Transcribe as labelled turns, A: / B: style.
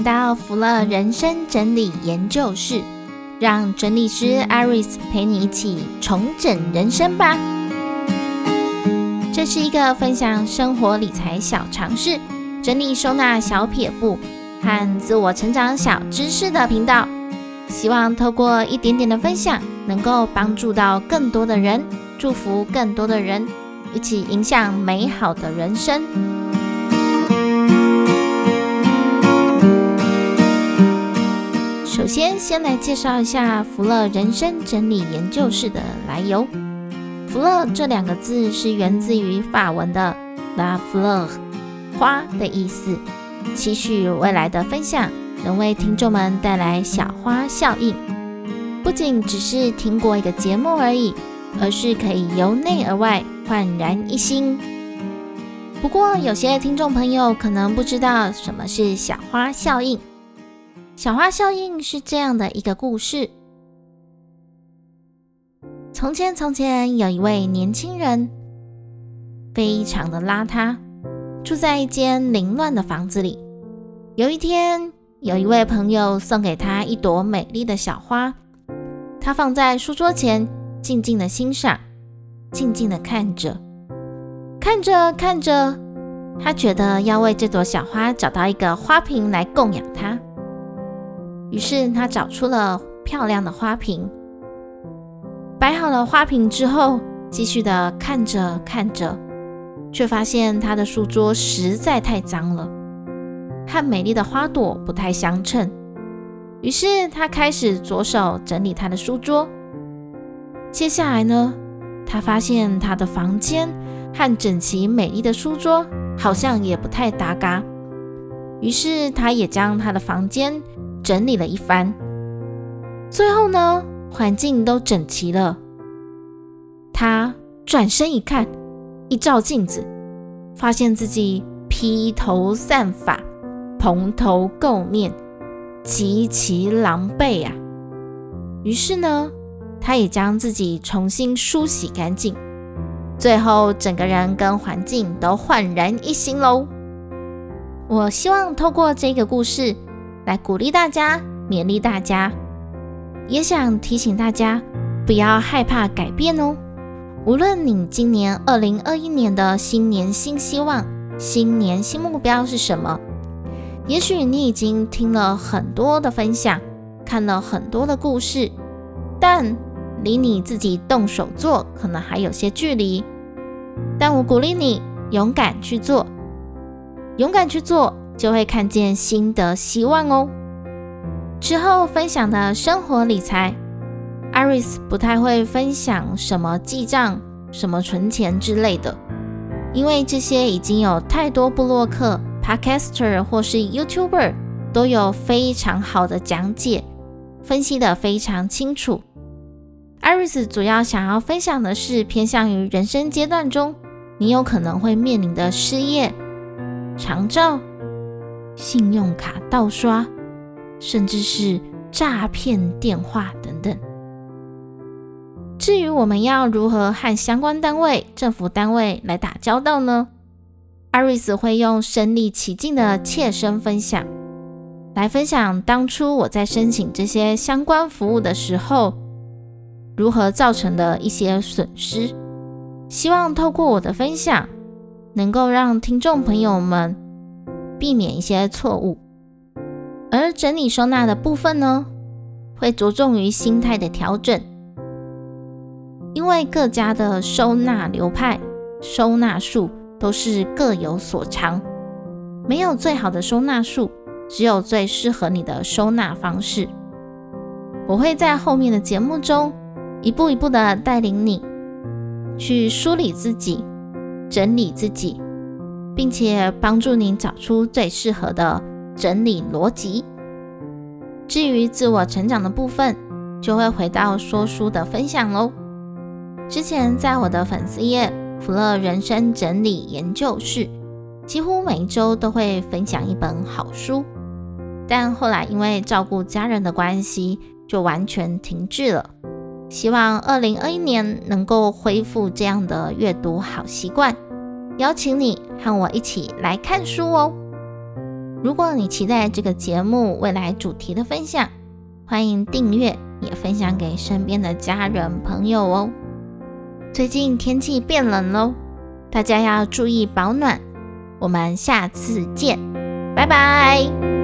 A: 来到福乐人生整理研究室，让整理师 Iris 陪你一起重整人生吧。这是一个分享生活理财小常识、整理收纳小撇步和自我成长小知识的频道。希望透过一点点的分享，能够帮助到更多的人，祝福更多的人，一起影响美好的人生。首先，先来介绍一下福乐人生整理研究室的来由。福乐这两个字是源自于法文的 la fleur，花的意思。期许未来的分享能为听众们带来小花效应，不仅只是听过一个节目而已，而是可以由内而外焕然一新。不过，有些听众朋友可能不知道什么是小花效应。小花效应是这样的一个故事：从前，从前有一位年轻人，非常的邋遢，住在一间凌乱的房子里。有一天，有一位朋友送给他一朵美丽的小花，他放在书桌前，静静的欣赏，静静的看着，看着看着，他觉得要为这朵小花找到一个花瓶来供养它。于是他找出了漂亮的花瓶，摆好了花瓶之后，继续的看着看着，却发现他的书桌实在太脏了，和美丽的花朵不太相称。于是他开始着手整理他的书桌。接下来呢，他发现他的房间和整齐美丽的书桌好像也不太搭嘎，于是他也将他的房间。整理了一番，最后呢，环境都整齐了。他转身一看，一照镜子，发现自己披头散发、蓬头垢面，极其狼狈啊。于是呢，他也将自己重新梳洗干净，最后整个人跟环境都焕然一新喽。我希望透过这个故事。来鼓励大家，勉励大家，也想提醒大家不要害怕改变哦。无论你今年二零二一年的新年新希望、新年新目标是什么，也许你已经听了很多的分享，看了很多的故事，但离你自己动手做可能还有些距离。但我鼓励你勇敢去做，勇敢去做。就会看见新的希望哦。之后分享的生活理财，Iris 不太会分享什么记账、什么存钱之类的，因为这些已经有太多布洛克、Podcaster 或是 YouTuber 都有非常好的讲解，分析的非常清楚。Iris 主要想要分享的是偏向于人生阶段中你有可能会面临的失业、长照。信用卡盗刷，甚至是诈骗电话等等。至于我们要如何和相关单位、政府单位来打交道呢？阿瑞斯会用身临其境的切身分享，来分享当初我在申请这些相关服务的时候，如何造成的一些损失。希望透过我的分享，能够让听众朋友们。避免一些错误，而整理收纳的部分呢，会着重于心态的调整，因为各家的收纳流派、收纳术都是各有所长，没有最好的收纳术，只有最适合你的收纳方式。我会在后面的节目中一步一步的带领你去梳理自己，整理自己。并且帮助您找出最适合的整理逻辑。至于自我成长的部分，就会回到说书的分享喽。之前在我的粉丝页“福乐人生整理研究室”，几乎每一周都会分享一本好书，但后来因为照顾家人的关系，就完全停滞了。希望二零二一年能够恢复这样的阅读好习惯。邀请你和我一起来看书哦。如果你期待这个节目未来主题的分享，欢迎订阅，也分享给身边的家人朋友哦。最近天气变冷喽，大家要注意保暖。我们下次见，拜拜。